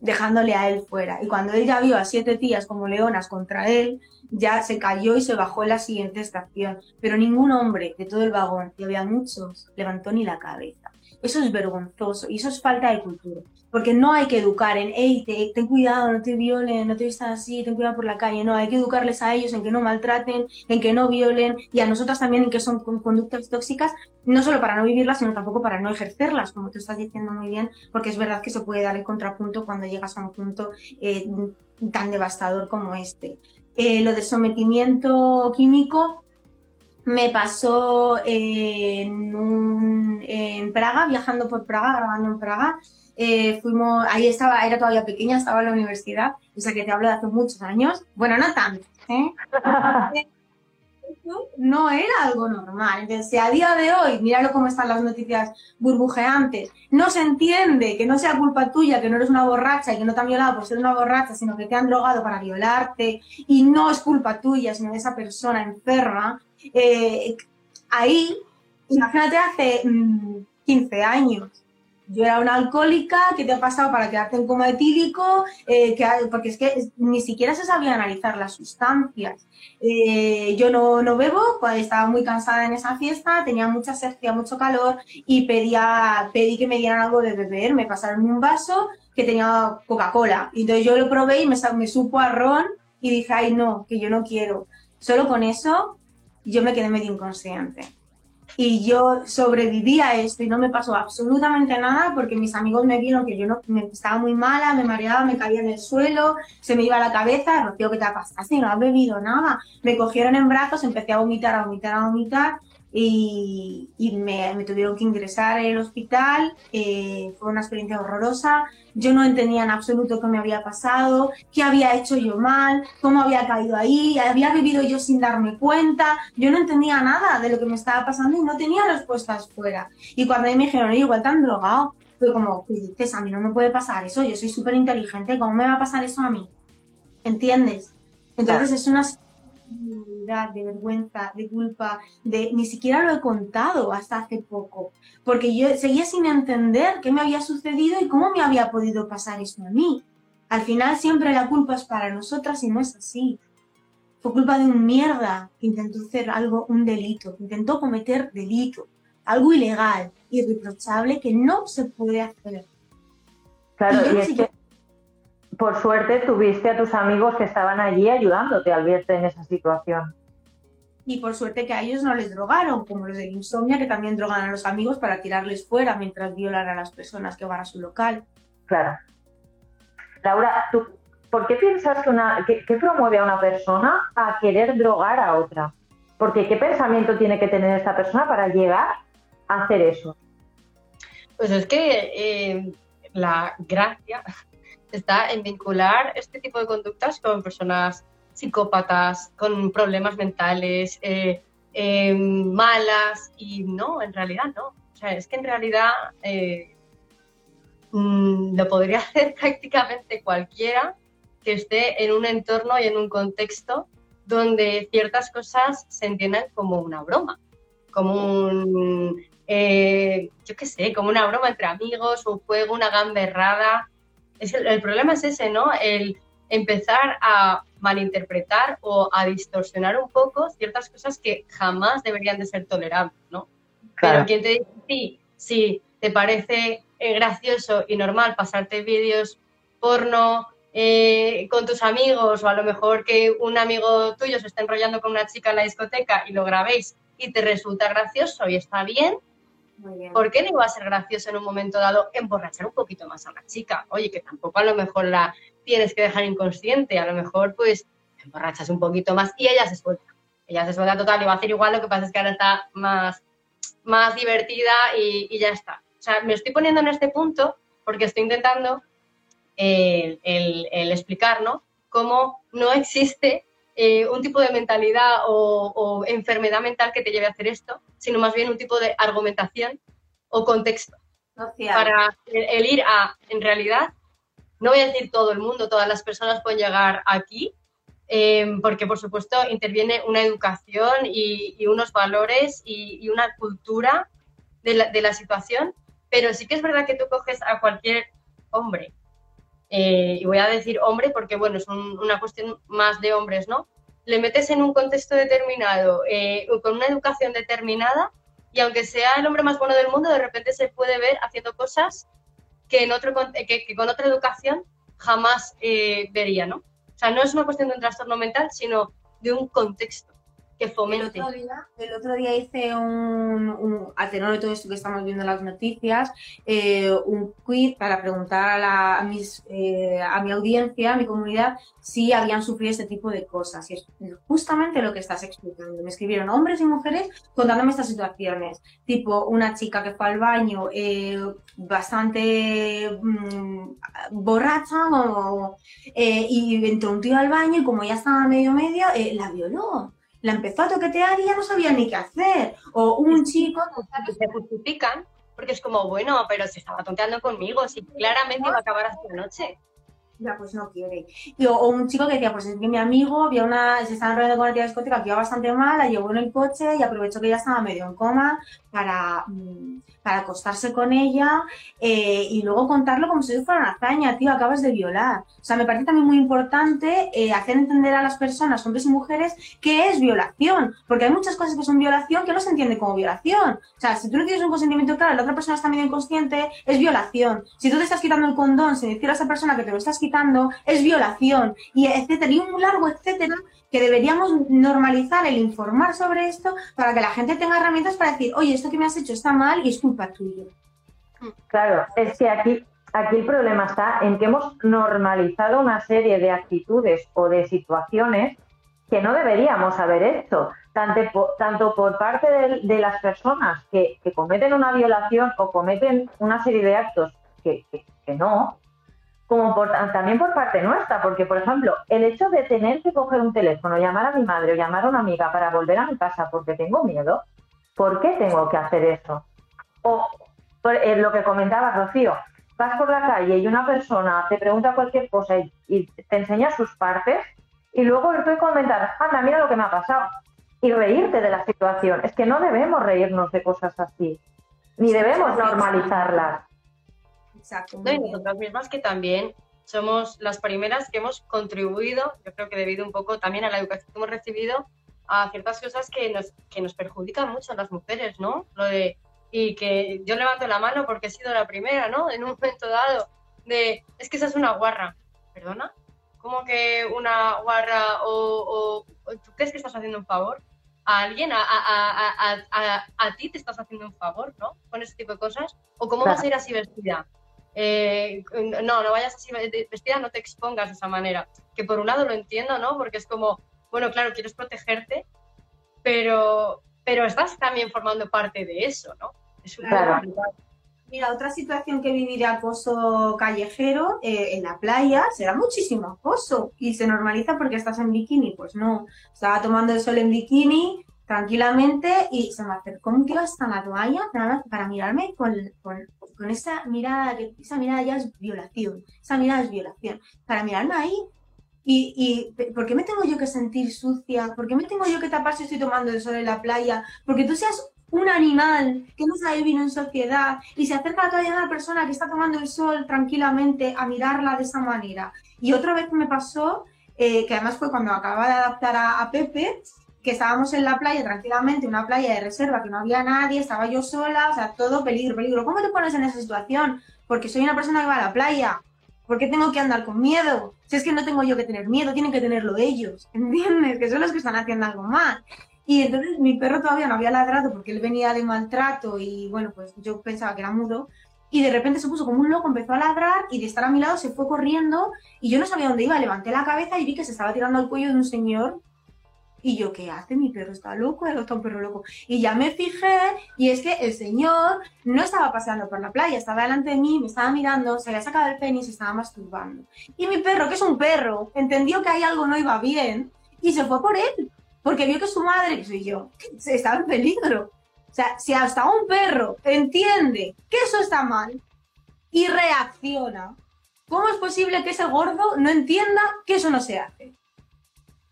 dejándole a él fuera. Y cuando ella vio a siete tías como leonas contra él, ya se cayó y se bajó en la siguiente estación. Pero ningún hombre de todo el vagón, y había muchos, levantó ni la cabeza. Eso es vergonzoso y eso es falta de cultura. Porque no hay que educar en, hey, ten cuidado, no te violen, no te vistas así, ten cuidado por la calle. No, hay que educarles a ellos en que no maltraten, en que no violen y a nosotras también en que son conductas tóxicas, no solo para no vivirlas, sino tampoco para no ejercerlas, como tú estás diciendo muy bien, porque es verdad que se puede dar el contrapunto cuando llegas a un punto eh, tan devastador como este. Eh, lo de sometimiento químico me pasó en, en Praga, viajando por Praga, grabando en Praga eh, fuimos, ahí estaba, era todavía pequeña, estaba en la universidad, o sea que te hablo de hace muchos años. Bueno, no tanto, ¿eh? (laughs) no era algo normal. Entonces, si a día de hoy, míralo cómo están las noticias burbujeantes, no se entiende que no sea culpa tuya, que no eres una borracha y que no te han violado por ser una borracha, sino que te han drogado para violarte y no es culpa tuya, sino de esa persona enferma, eh, ahí, imagínate hace 15 mm, años, yo era una alcohólica, ¿qué te ha pasado para quedarte en coma etílico? Eh, porque es que ni siquiera se sabía analizar las sustancias. Eh, yo no, no bebo, pues estaba muy cansada en esa fiesta, tenía mucha sed, mucho calor y pedía, pedí que me dieran algo de beber. Me pasaron un vaso que tenía Coca-Cola. Entonces yo lo probé y me, me supo a ron y dije, ay no, que yo no quiero. Solo con eso yo me quedé medio inconsciente y yo sobreviví a esto y no me pasó absolutamente nada porque mis amigos me vieron que yo no me, estaba muy mala, me mareaba, me caía en el suelo, se me iba la cabeza, Rocío, ¿qué te ha pasado? Si no has bebido nada. Me cogieron en brazos, empecé a vomitar, a vomitar, a vomitar y, me, tuvieron que ingresar al hospital. Eh, fue una experiencia horrorosa. Yo no entendía en absoluto qué me había pasado, qué había hecho yo mal, cómo había caído ahí, había vivido yo sin darme cuenta. Yo no entendía nada de lo que me estaba pasando y no tenía respuestas fuera. Y cuando me dijeron, igual tan drogado, fue como, dices, a mí no me puede pasar eso, yo soy súper inteligente, ¿cómo me va a pasar eso a mí? ¿Entiendes? Entonces es una de vergüenza, de culpa, de ni siquiera lo he contado hasta hace poco, porque yo seguía sin entender qué me había sucedido y cómo me había podido pasar eso a mí. Al final siempre la culpa es para nosotras y no es así. fue culpa de un mierda que intentó hacer algo, un delito, intentó cometer delito, algo ilegal, irreprochable que no se puede hacer. Claro, y, es que por suerte tuviste a tus amigos que estaban allí ayudándote al verte en esa situación. Y por suerte que a ellos no les drogaron, como los de insomnia, que también drogan a los amigos para tirarles fuera mientras violan a las personas que van a su local. Claro. Laura, ¿tú ¿por qué piensas que, una, que, promueve a una persona a querer drogar a otra? Porque ¿qué pensamiento tiene que tener esta persona para llegar a hacer eso? Pues es que eh, la gracia está en vincular este tipo de conductas con personas psicópatas, con problemas mentales, eh, eh, malas, y no, en realidad no. O sea, es que en realidad mm, lo podría (laughs) hacer prácticamente cualquiera que esté en un entorno y en un contexto donde ciertas cosas se entiendan como una broma, como un, eh, yo qué sé, como una broma entre amigos, un juego, una gamberrada. Es el, problema es ese, ¿no? El empezar a malinterpretar o a distorsionar un poco ciertas cosas que jamás deberían de ser tolerables, ¿no? Pero quien te dice, sí, sí, te parece eh, gracioso y normal pasarte vídeos porno, eh, con tus amigos o a lo mejor que un amigo tuyo se está enrollando con una chica en la discoteca y lo grabéis y te resulta gracioso y está bien, ¿por qué no iba a ser gracioso en un momento dado emborrachar un poquito más a la chica? Oye, que tampoco a lo mejor la tienes que dejar inconsciente, a lo mejor pues emborrachas un poquito más y ella se suelta. Ella se suelta total y va a hacer igual, lo que pasa es que ahora está más, más divertida y, y ya está. O sea, me estoy poniendo en este punto porque estoy intentando el, explicar, ¿no? Cómo no existe eh, un tipo de mentalidad o, enfermedad mental que te lleve a hacer esto, sino más bien un tipo de argumentación o contexto. Para el, ir a, en realidad, no voy a decir todo el mundo, todas las personas pueden llegar aquí, eh, porque por supuesto interviene una educación y, unos valores y, una cultura de la, de la, situación, pero sí que es verdad que tú coges a cualquier hombre eh, y voy a decir hombre porque, bueno, es una cuestión más de hombres, ¿no? Le metes en un contexto determinado, eh, con una educación determinada, y aunque sea el hombre más bueno del mundo, de repente se puede ver haciendo cosas que, en otro, que, con otra educación jamás eh, vería, ¿no? O sea, no es una cuestión de un trastorno mental, sino de un contexto que fomente. El otro día, hice un, a tenor de todo esto que estamos viendo en las noticias, eh, un quiz para preguntar a, mis, eh, a mi audiencia, a mi comunidad, si habían sufrido este tipo de cosas. Y es justamente lo que estás explicando. Me escribieron hombres y mujeres contándome estas situaciones. Tipo, una chica que fue al baño eh, bastante mm, borracha y entró un tío al baño y como ya estaba medio medio, la violó la empezó a toquetear y ya no sabía ni qué hacer. O un chico... Que se justifican porque es como, bueno, pero se estaba tonteando conmigo, si claramente iba a acabar hasta la noche. Ya, pues no quiere. o, un chico que decía, pues es que mi amigo había una, se estaba enrollando con la tía discoteca que iba bastante mal, la llevó en el coche y aprovechó que ya estaba medio en coma para, mm, acostarse con ella eh, y luego contarlo como si fuera una hazaña, tío, acabas de violar. O sea, me parece también muy importante eh, hacer entender a las personas, hombres y mujeres, qué es violación, porque hay muchas cosas que son violación que no se entiende como violación. O sea, si tú no tienes un consentimiento claro, la otra persona está medio inconsciente, es violación. Si tú te estás quitando el condón sin decir a esa persona que te lo estás quitando, es violación, y etcétera, y un largo etcétera que deberíamos normalizar el informar sobre esto para que la gente tenga herramientas para decir, oye, esto que me has hecho está mal y es culpa tuya. Claro, es que aquí, aquí el problema está en que hemos normalizado una serie de actitudes o de situaciones que no deberíamos haber hecho, tanto por, tanto por parte de, las personas que, cometen una violación o cometen una serie de actos que, que no, como también por parte nuestra, porque, por ejemplo, el hecho de tener que coger un teléfono, llamar a mi madre o llamar a una amiga para volver a mi casa porque tengo miedo, ¿por qué tengo que hacer eso? O eh, lo que comentaba Rocío, vas por la calle y una persona te pregunta cualquier cosa y, te enseña sus partes y luego tú comentar, anda, mira lo que me ha pasado y reírte de la situación. Es que no debemos reírnos de cosas así, ni debemos normalizarlas. Exacto. y nosotras mismas que también somos las primeras que hemos contribuido, yo creo que debido un poco también a la educación que hemos recibido, a ciertas cosas que nos, que nos perjudican mucho a las mujeres, ¿no? Lo de, y que yo levanto la mano porque he sido la primera, ¿no? En un momento dado, de, es que esa es una guarra, ¿perdona? ¿Cómo que una guarra o, o tú crees que estás haciendo un favor? a alguien, a, a, a, a, ti te estás haciendo un favor, ¿no? Con ese tipo de cosas. ¿O cómo vas a ir así vestida? Eh, no, no vayas así vestida, no te expongas de esa manera. Que por un lado lo entiendo, ¿no? Porque es como, bueno, claro, quieres protegerte, pero, pero estás también formando parte de eso, ¿no? Es claro. Mira, otra situación que vivir de acoso callejero eh, en la playa será muchísimo acoso y se normaliza porque estás en bikini. Pues no, estaba tomando el sol en bikini tranquilamente y se me acercó un tío hasta la toalla para, mirarme con, con, esa mirada, que esa mirada ya es violación, esa mirada es violación, para mirarme ahí. Y, y, ¿por qué me tengo yo que sentir sucia? ¿Por qué me tengo yo que tapar si estoy tomando el sol en la playa? Porque tú seas un animal que no sabe vivir en sociedad y se acerca a toda una persona que está tomando el sol tranquilamente a mirarla de esa manera. Y otra vez me pasó, eh, que además fue cuando acababa de adaptar a, Pepe, que estábamos en la playa tranquilamente, una playa de reserva, que no había nadie, estaba yo sola, o sea, todo peligro, peligro. ¿Cómo te pones en esa situación? Porque soy una persona que va a la playa. ¿Por qué tengo que andar con miedo? Si es que no tengo yo que tener miedo, tienen que tenerlo ellos, (laughs) ¿entiendes? Que son los que están haciendo algo mal. Y entonces mi perro todavía no había ladrado porque él venía de maltrato y bueno, pues yo pensaba que era mudo. Y de repente se puso como un loco, empezó a ladrar y de estar a mi lado se fue corriendo y yo no sabía dónde iba. Levanté la cabeza y vi que se estaba tirando al cuello de un señor. Y yo, ¿qué hace? Mi perro está loco, está un perro loco. Y ya me fijé y es que el señor no estaba paseando por la playa, estaba delante de mí, me estaba mirando, se había sacado el pene y se estaba masturbando. Y mi perro, que es un perro, entendió que ahí algo no iba bien y se fue por él porque vio que su madre, que soy yo, (laughs) estaba en peligro. O sea, si hasta un perro entiende que eso está mal y reacciona, ¿cómo es posible que ese gordo no entienda que eso no se hace?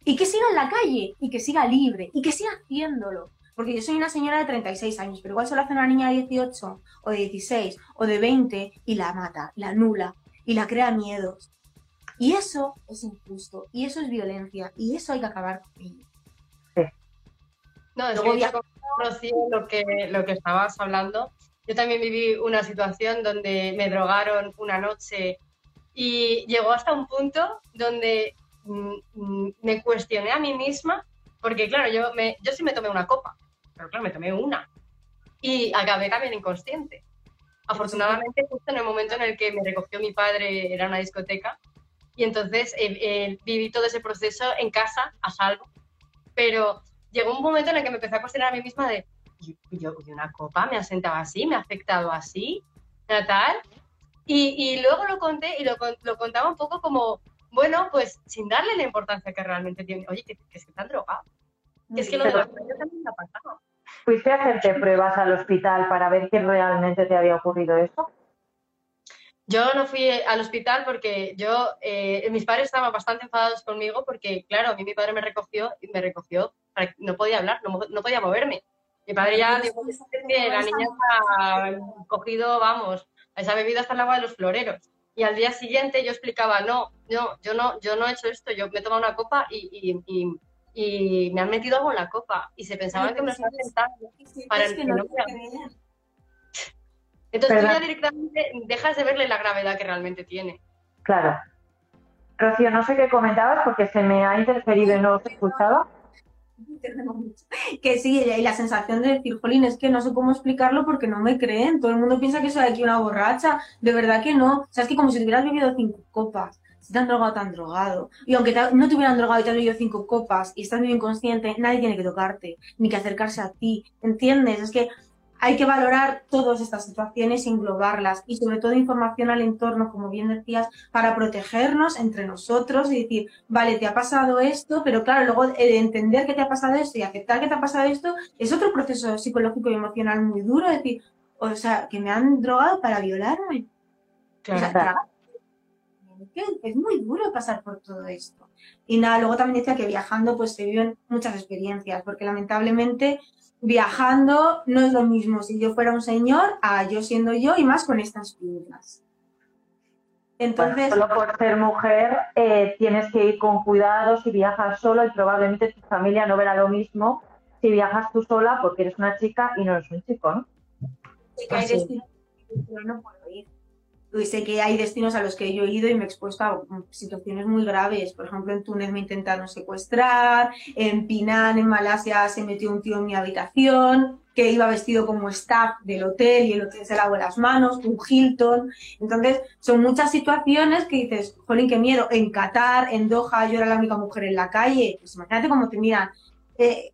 Y que siga en la calle, y que siga libre, y que siga haciéndolo. Porque yo soy una señora de 36 años, pero igual se lo hace una niña de 18, o de 16, o de 20, y la mata, la anula, y la crea miedos. Y eso es injusto, y eso es violencia, y eso hay que acabar con ello. No, es que ya lo que, lo que estabas hablando. Yo también viví una situación donde me drogaron una noche y llegó hasta un punto donde me cuestioné a mí misma, porque claro, yo, me, yo sí me tomé una copa, pero claro, me tomé una y acabé también inconsciente. Afortunadamente, justo en el momento en el que me recogió mi padre, era una discoteca, y entonces eh, eh, viví todo ese proceso en casa, a salvo, pero llegó un momento en el que me empecé a cuestionar a mí misma de, yo, una copa me ha sentado así, me ha afectado así, tal. Y, y luego lo conté y lo, lo, contaba un poco como, bueno, pues sin darle la importancia que realmente tiene. Oye, que, que es que están drogado. Que es que lo de los también me ha pasado. ¿Fuiste a hacerte pruebas al hospital para ver que realmente te había ocurrido eso? Yo no fui al hospital porque yo, eh, mis padres estaban bastante enfadados conmigo porque, claro, a mí mi padre me recogió y me recogió, no podía hablar, no, podía moverme. Mi padre ya dijo que la niña ha cogido, vamos, esa bebida hasta el agua de los floreros. Y al día siguiente yo explicaba, no, no, yo no, yo no he hecho esto, yo me he tomado una copa y, y, y, me han metido algo en la copa y se pensaban que me estaban sentando para el que no entonces tú ya directamente dejas de verle la gravedad que realmente tiene. Claro. Rocío, no sé qué comentabas porque se me ha interferido y no os escuchaba. Que sí, y la sensación de decir, Jolín, es que no sé cómo explicarlo porque no me creen. Todo el mundo piensa que soy aquí una borracha. De verdad que no. O sea, es que como si te hubieras bebido cinco copas. Si te han drogado, tan drogado. Y aunque no te hubieran drogado y te has bebido cinco copas y estás muy inconsciente, nadie tiene que tocarte, ni que acercarse a ti. ¿Entiendes? Es que hay que valorar todas estas situaciones y englobarlas y sobre todo información al entorno, como bien decías, para protegernos entre nosotros y decir, vale, te ha pasado esto, pero claro, luego entender que te ha pasado esto y aceptar que te ha pasado esto es otro proceso psicológico y emocional muy duro, es decir, o sea, que me han drogado para violarme. Claro. es muy duro pasar por todo esto. Y nada, luego también decía que viajando pues se viven muchas experiencias, porque lamentablemente viajando no es lo mismo si yo fuera un señor a yo siendo yo y más con estas pintas. Entonces, solo por ser mujer eh, tienes que ir con cuidado si viajas solo y probablemente tu familia no verá lo mismo si viajas tú sola porque eres una chica y no eres un chico, ¿no? Hay destinos no puedo ir. Y sé que hay destinos a los que yo he ido y me he expuesto a situaciones muy graves. Por ejemplo, en Túnez me intentaron secuestrar, en Pinan, en Malasia, se metió un tío en mi habitación que iba vestido como staff del hotel y el hotel se lavó las manos, un Hilton. Entonces, son muchas situaciones que dices, jolín, qué miedo. En Qatar, en Doha, yo era la única mujer en la calle. Pues imagínate cómo te miran. Eh,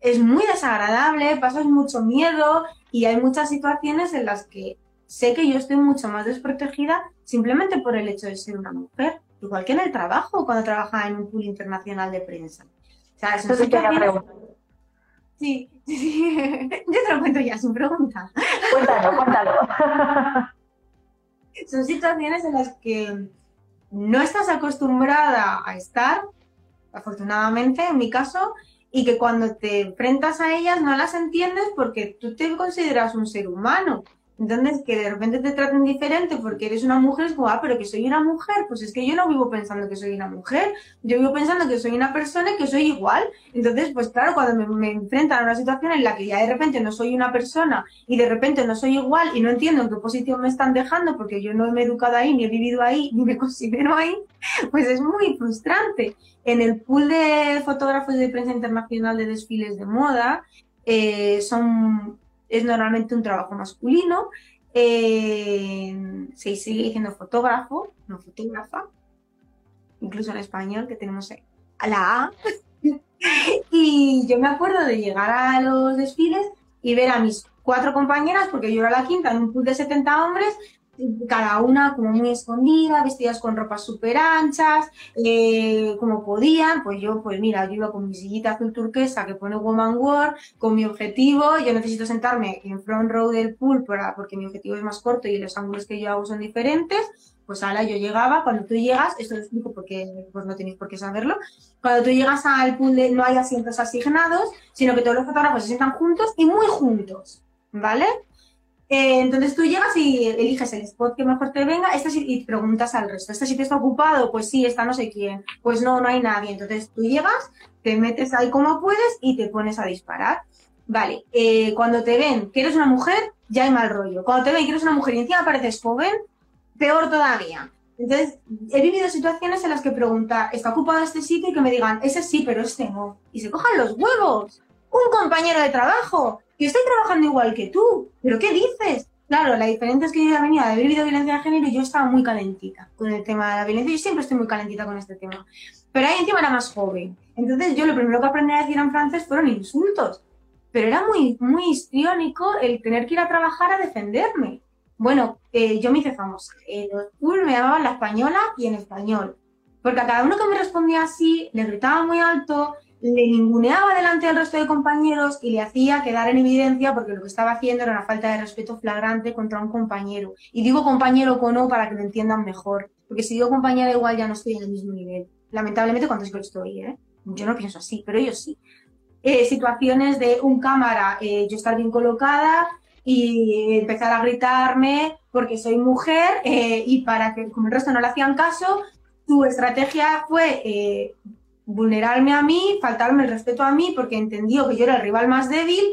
es muy desagradable, pasas mucho miedo y hay muchas situaciones en las que sé que yo estoy mucho más desprotegida simplemente por el hecho de ser una mujer, igual que en el trabajo, cuando trabajaba en un pool internacional de prensa. O sea, eso sí Sí, sí, (laughs) yo te lo cuento ya, sin pregunta. Cuéntalo, cuéntalo. (laughs) Son situaciones en las que no estás acostumbrada a estar, afortunadamente en mi caso, y que cuando te enfrentas a ellas no las entiendes porque tú te consideras un ser humano entonces, que de repente te traten diferente porque eres una mujer, es como, ah, pero que soy una mujer. Pues es que yo no vivo pensando que soy una mujer. Yo vivo pensando que soy una persona y que soy igual. Entonces, pues claro, cuando me, enfrentan a una situación en la que ya de repente no soy una persona y de repente no soy igual y no entiendo en qué posición me están dejando porque yo no me he educado ahí, ni he vivido ahí, (laughs) ni me considero ahí, pues es muy frustrante. En el pool de fotógrafos de prensa internacional de desfiles de moda, eh, son es normalmente un trabajo masculino. Eh, se sigue diciendo fotógrafo, no fotógrafa, incluso en español, que tenemos la A. (laughs) y yo me acuerdo de llegar a los desfiles y ver a mis cuatro compañeras, porque yo era la quinta en un pool de 70 hombres, cada una como muy escondida, vestidas con ropas súper anchas, eh, como podían, pues yo, pues mira, yo iba con mi sillita azul turquesa que pone Woman War, con mi objetivo, yo necesito sentarme en front row del pool para, porque mi objetivo es más corto y los ángulos que yo hago son diferentes, pues ahora yo llegaba, cuando tú llegas, esto lo explico porque pues no tenéis por qué saberlo, cuando tú llegas al pool no hay asientos asignados, sino que todos los fotógrafos se sientan juntos y muy juntos, ¿vale? Eh, entonces tú llegas y eliges el spot que mejor te venga este y preguntas al resto. ¿Este sitio está ocupado? Pues sí, está no sé quién. Pues no, no hay nadie. Entonces tú llegas, te metes ahí como puedes y te pones a disparar. Vale, eh, cuando te ven que eres una mujer, ya hay mal rollo. Cuando te ven que eres una mujer y encima pareces joven, peor todavía. Entonces, he vivido situaciones en las que pregunta, ¿está ocupado este sitio? Y que me digan, ese sí, pero este no. Y se cojan los huevos. Un compañero de trabajo yo estoy trabajando igual que tú, pero ¿qué dices? Claro, la diferencia es que yo ya venía de haber vivido violencia de género y yo estaba muy calentita con el tema de la violencia. Yo siempre estoy muy calentita con este tema. Pero ahí encima era más joven. Entonces yo lo primero que aprendí a decir en francés fueron insultos. Pero era muy, muy histriónico el tener que ir a trabajar a defenderme. Bueno, eh, yo me hice famosa. En los me llamaban la española y en español. Porque a cada uno que me respondía así, le gritaba muy alto, le ninguneaba delante del resto de compañeros y le hacía quedar en evidencia porque lo que estaba haciendo era una falta de respeto flagrante contra un compañero. Y digo compañero con O para que me entiendan mejor, porque si digo compañera igual ya no estoy en el mismo nivel. Lamentablemente cuando es que estoy, ¿eh? Yo no pienso así, pero ellos sí. Eh, situaciones de un cámara, eh, yo estar bien colocada y empezar a gritarme porque soy mujer eh, y para que como el resto no le hacían caso, tu estrategia fue vulnerarme a mí, faltarme el respeto a mí porque entendió que yo era el rival más débil,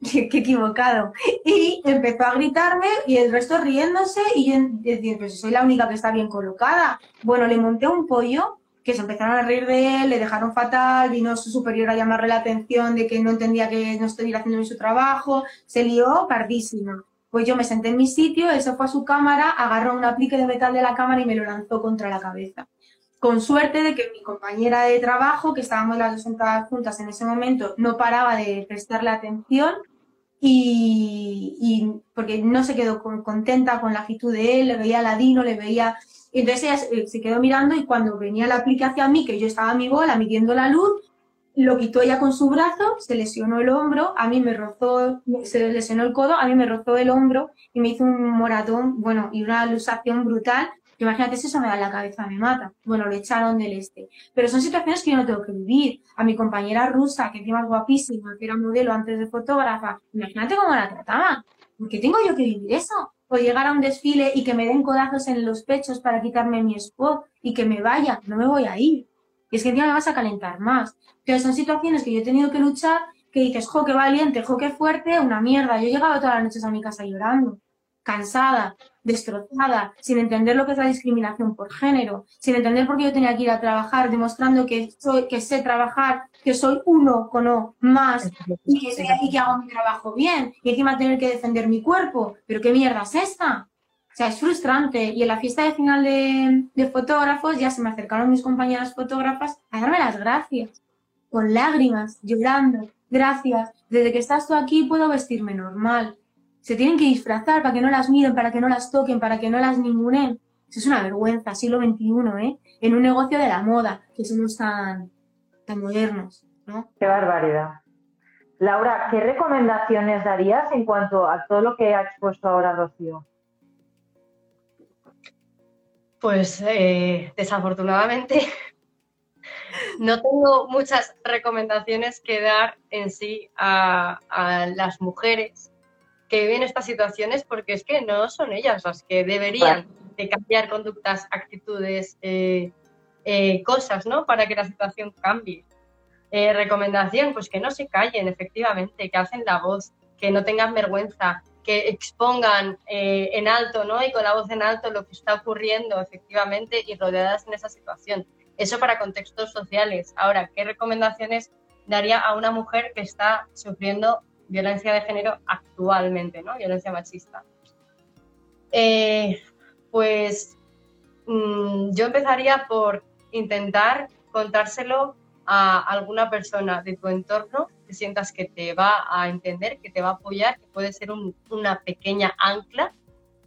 (laughs) que, equivocado. Y empezó a gritarme y el resto riéndose y yo decir, pues soy la única que está bien colocada. Bueno, le monté un pollo que se empezaron a reír de él, le dejaron fatal, vino su superior a llamarle la atención de que no entendía que no estuviera haciendo bien su trabajo, se lió pardísima. Pues yo me senté en mi sitio, él se fue a su cámara, agarró un aplique de metal de la cámara y me lo lanzó contra la cabeza con suerte de que mi compañera de trabajo, que estábamos las dos sentadas juntas en ese momento, no paraba de prestarle atención y, porque no se quedó contenta con la actitud de él, le veía ladino, le veía... Entonces ella se quedó mirando y cuando venía la aplique hacia mí, que yo estaba a mi bola midiendo la luz, lo quitó ella con su brazo, se lesionó el hombro, a mí me rozó, se lesionó el codo, a mí me rozó el hombro y me hizo un moratón, bueno, y una lusación brutal Imagínate si eso me da la cabeza, me mata. Bueno, lo echaron del este. Pero son situaciones que yo no tengo que vivir. A mi compañera rusa, que encima es guapísima, que era modelo antes de fotógrafa, imagínate cómo la trataban. ¿Por qué tengo yo que vivir eso? o llegar a un desfile y que me den codazos en los pechos para quitarme mi spot y que me vaya, no me voy a ir. Y es que encima me vas a calentar más. Pero son situaciones que yo he tenido que luchar que dices, jo, qué valiente, jo, qué fuerte, una mierda. Yo he llegado todas las noches a mi casa llorando, cansada, destrozada, sin entender lo que es la discriminación por género, sin entender por qué yo tenía que ir a trabajar, demostrando que soy, que sé trabajar, que soy uno con o más y que, soy, y que hago mi trabajo bien y encima tener que defender mi cuerpo. Pero qué mierda es esta. O sea, es frustrante. Y en la fiesta de final de, de fotógrafos ya se me acercaron mis compañeras fotógrafas a darme las gracias, con lágrimas, llorando, gracias, desde que estás tú aquí puedo vestirme normal. Se tienen que disfrazar para que no las miren, para que no las toquen, para que no las ningunen. Eso es una vergüenza, siglo XXI, ¿eh? En un negocio de la moda, que somos tan, tan modernos, ¿no? Qué barbaridad. Laura, ¿qué recomendaciones darías en cuanto a todo lo que ha expuesto ahora Rocío? Pues eh, desafortunadamente (laughs) no tengo muchas recomendaciones que dar en sí a, las mujeres que viven estas situaciones porque es que no son ellas las que deberían de cambiar conductas, actitudes, eh, eh, cosas, ¿no? Para que la situación cambie. Eh, recomendación, pues que no se callen, efectivamente, que hacen la voz, que no tengan vergüenza, que expongan en alto, ¿no? Y con la voz en alto lo que está ocurriendo, efectivamente, y rodeadas en esa situación. Eso para contextos sociales. Ahora, ¿qué recomendaciones daría a una mujer que está sufriendo violencia de género actualmente, ¿no? Violencia machista. Eh, pues mm, yo empezaría por intentar contárselo a alguna persona de tu entorno que sientas que te va a entender, que te va a apoyar, que puede ser una pequeña ancla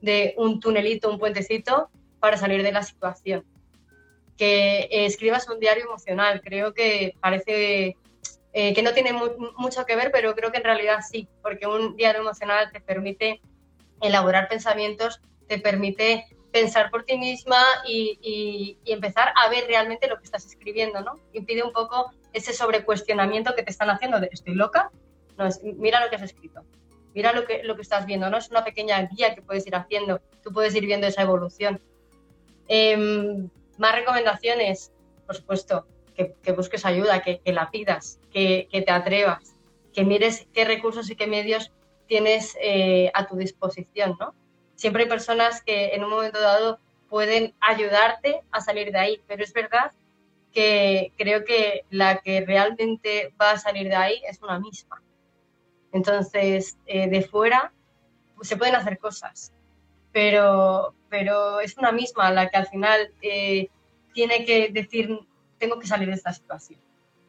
de un tunelito, un puentecito para salir de la situación que escribas un diario emocional. Creo que parece eh, que no tiene mucho que ver, pero creo que en realidad sí, porque un diario emocional te permite elaborar pensamientos, te permite pensar por ti misma y, empezar a ver realmente lo que estás escribiendo, ¿no? Impide un poco ese sobrecuestionamiento que te están haciendo de ¿estoy loca? No, es, mira lo que has escrito, mira lo que, lo que estás viendo, ¿no? Es una pequeña guía que puedes ir haciendo, tú puedes ir viendo esa evolución. Em, más recomendaciones, por supuesto, que, busques ayuda, que, la pidas, que, te atrevas, que mires qué recursos y qué medios tienes eh, a tu disposición, ¿no? Siempre hay personas que en un momento dado pueden ayudarte a salir de ahí, pero es verdad que creo que la que realmente va a salir de ahí es una misma. Entonces, eh, de fuera se pueden hacer cosas, pero, pero es una misma la que al final eh, tiene que decir, tengo que salir de esta situación.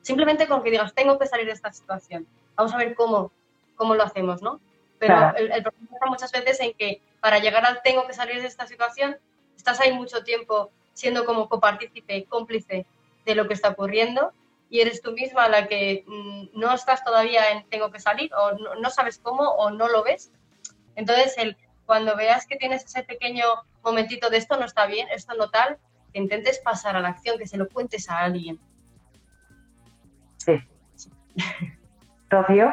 Simplemente con que digas, tengo que salir de esta situación. Vamos a ver cómo, cómo lo hacemos, ¿no? Pero el, problema está muchas veces en que para llegar al tengo que salir de esta situación, estás ahí mucho tiempo siendo como copartícipe, cómplice de lo que está ocurriendo y eres tú misma la que mm, no estás todavía en tengo que salir o no, no sabes cómo o no lo ves. Entonces, el, cuando veas que tienes ese pequeño momentito de esto no está bien, esto no tal, que intentes pasar a la acción, que se lo cuentes a alguien. Sí. Rocío.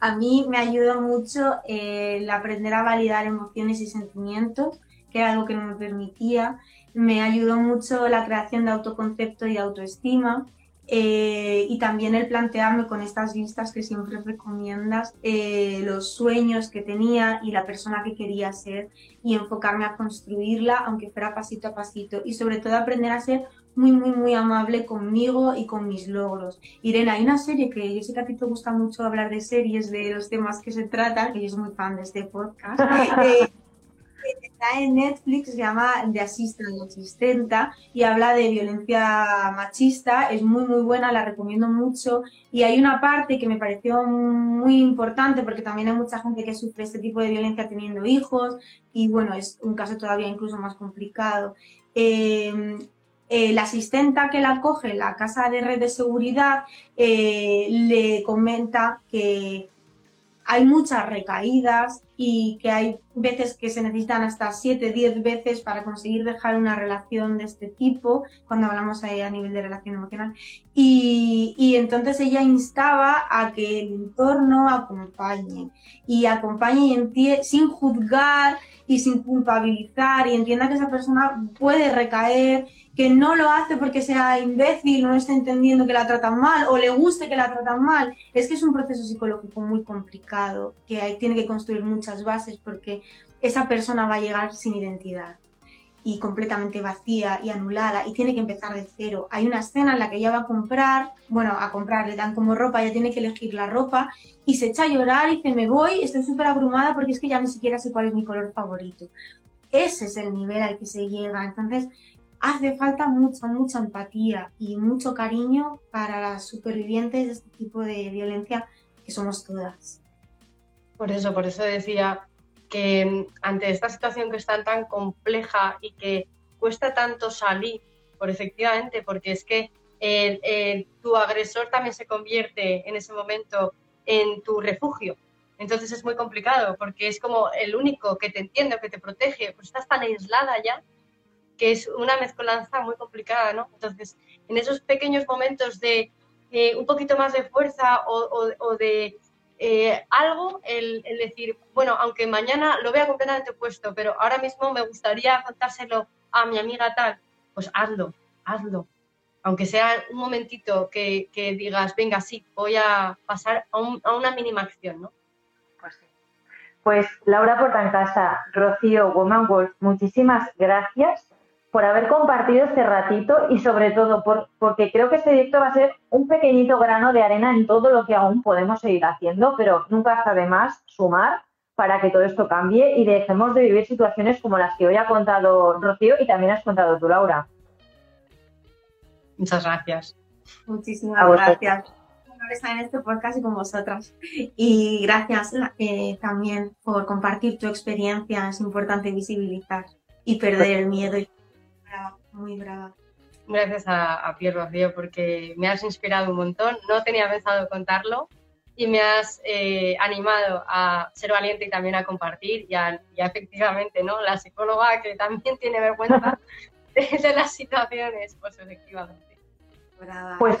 A mí me ayuda mucho el aprender a validar emociones y sentimientos, que era algo que no me permitía. Me ayudó mucho la creación de autoconcepto y autoestima. Eh, y también el plantearme con estas listas que siempre recomiendas eh, los sueños que tenía y la persona que quería ser y enfocarme a construirla, aunque fuera pasito a pasito, y sobre todo aprender a ser muy, muy, muy amable conmigo y con mis logros. Irene, hay una serie que yo sé que a ti te gusta mucho hablar de series, de los temas que se tratan, que yo soy muy fan de este podcast. (laughs) Eh, está en Netflix, se llama The Assistant, y habla de violencia machista. Es muy, muy buena, la recomiendo mucho. Y hay una parte que me pareció muy importante, porque también hay mucha gente que sufre este tipo de violencia teniendo hijos, y bueno, es un caso todavía incluso más complicado. Eh, eh, la asistenta que la coge la casa de red de seguridad eh, le comenta que hay muchas recaídas y que hay veces que se necesitan hasta 7, 10 veces para conseguir dejar una relación de este tipo, cuando hablamos a nivel de relación emocional. Y, y entonces ella instaba a que el entorno acompañe y acompañe sin juzgar y sin culpabilizar y entienda que esa persona puede recaer que no lo hace porque sea imbécil, no está entendiendo que la tratan mal o le guste que la tratan mal. Es que es un proceso psicológico muy complicado, que tiene que construir muchas bases porque esa persona va a llegar sin identidad y completamente vacía y anulada y tiene que empezar de cero. Hay una escena en la que ella va a comprar, bueno, a comprar, le dan como ropa, ella tiene que elegir la ropa y se echa a llorar y dice, me voy, estoy súper abrumada porque es que ya ni siquiera sé cuál es mi color favorito. Ese es el nivel al que se llega. Entonces, hace falta mucha, mucha empatía y mucho cariño para las supervivientes de este tipo de violencia que somos todas. Por eso, por eso decía que ante esta situación que es tan, tan compleja y que cuesta tanto salir, por efectivamente, porque es que tu agresor también se convierte en ese momento en tu refugio. Entonces es muy complicado porque es como el único que te entiende que te protege, pues estás tan aislada ya que es una mezcolanza muy complicada, ¿no? Entonces, en esos pequeños momentos de un poquito más de fuerza o, de eh, algo, el, decir, bueno, aunque mañana lo vea completamente opuesto, pero ahora mismo me gustaría contárselo a mi amiga tal, pues hazlo, hazlo. Aunque sea un momentito que, digas, venga, sí, voy a pasar a, una mínima acción, ¿no? Pues sí. Pues Laura Portancasa, Rocío Woman Wolf, muchísimas gracias por haber compartido este ratito y sobre todo por, porque creo que este directo va a ser un pequeñito grano de arena en todo lo que aún podemos seguir haciendo, pero nunca está de más sumar para que todo esto cambie y dejemos de vivir situaciones como las que hoy ha contado Rocío y también has contado tú, Laura. Muchas gracias. Muchísimas gracias por estar en este podcast y con vosotras. Y gracias eh, también por compartir tu experiencia. Es importante visibilizar y perder el miedo muy brava. Gracias a, a Pierre Rocío porque me has inspirado un montón. No tenía pensado contarlo y me has eh, animado a ser valiente y también a compartir y, a, efectivamente, ¿no? La psicóloga que también tiene vergüenza (laughs) de, las situaciones, pues efectivamente. Brava, pues,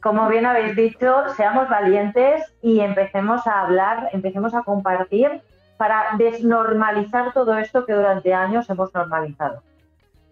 como bien habéis dicho, seamos valientes y empecemos a hablar, empecemos a compartir para desnormalizar todo esto que durante años hemos normalizado.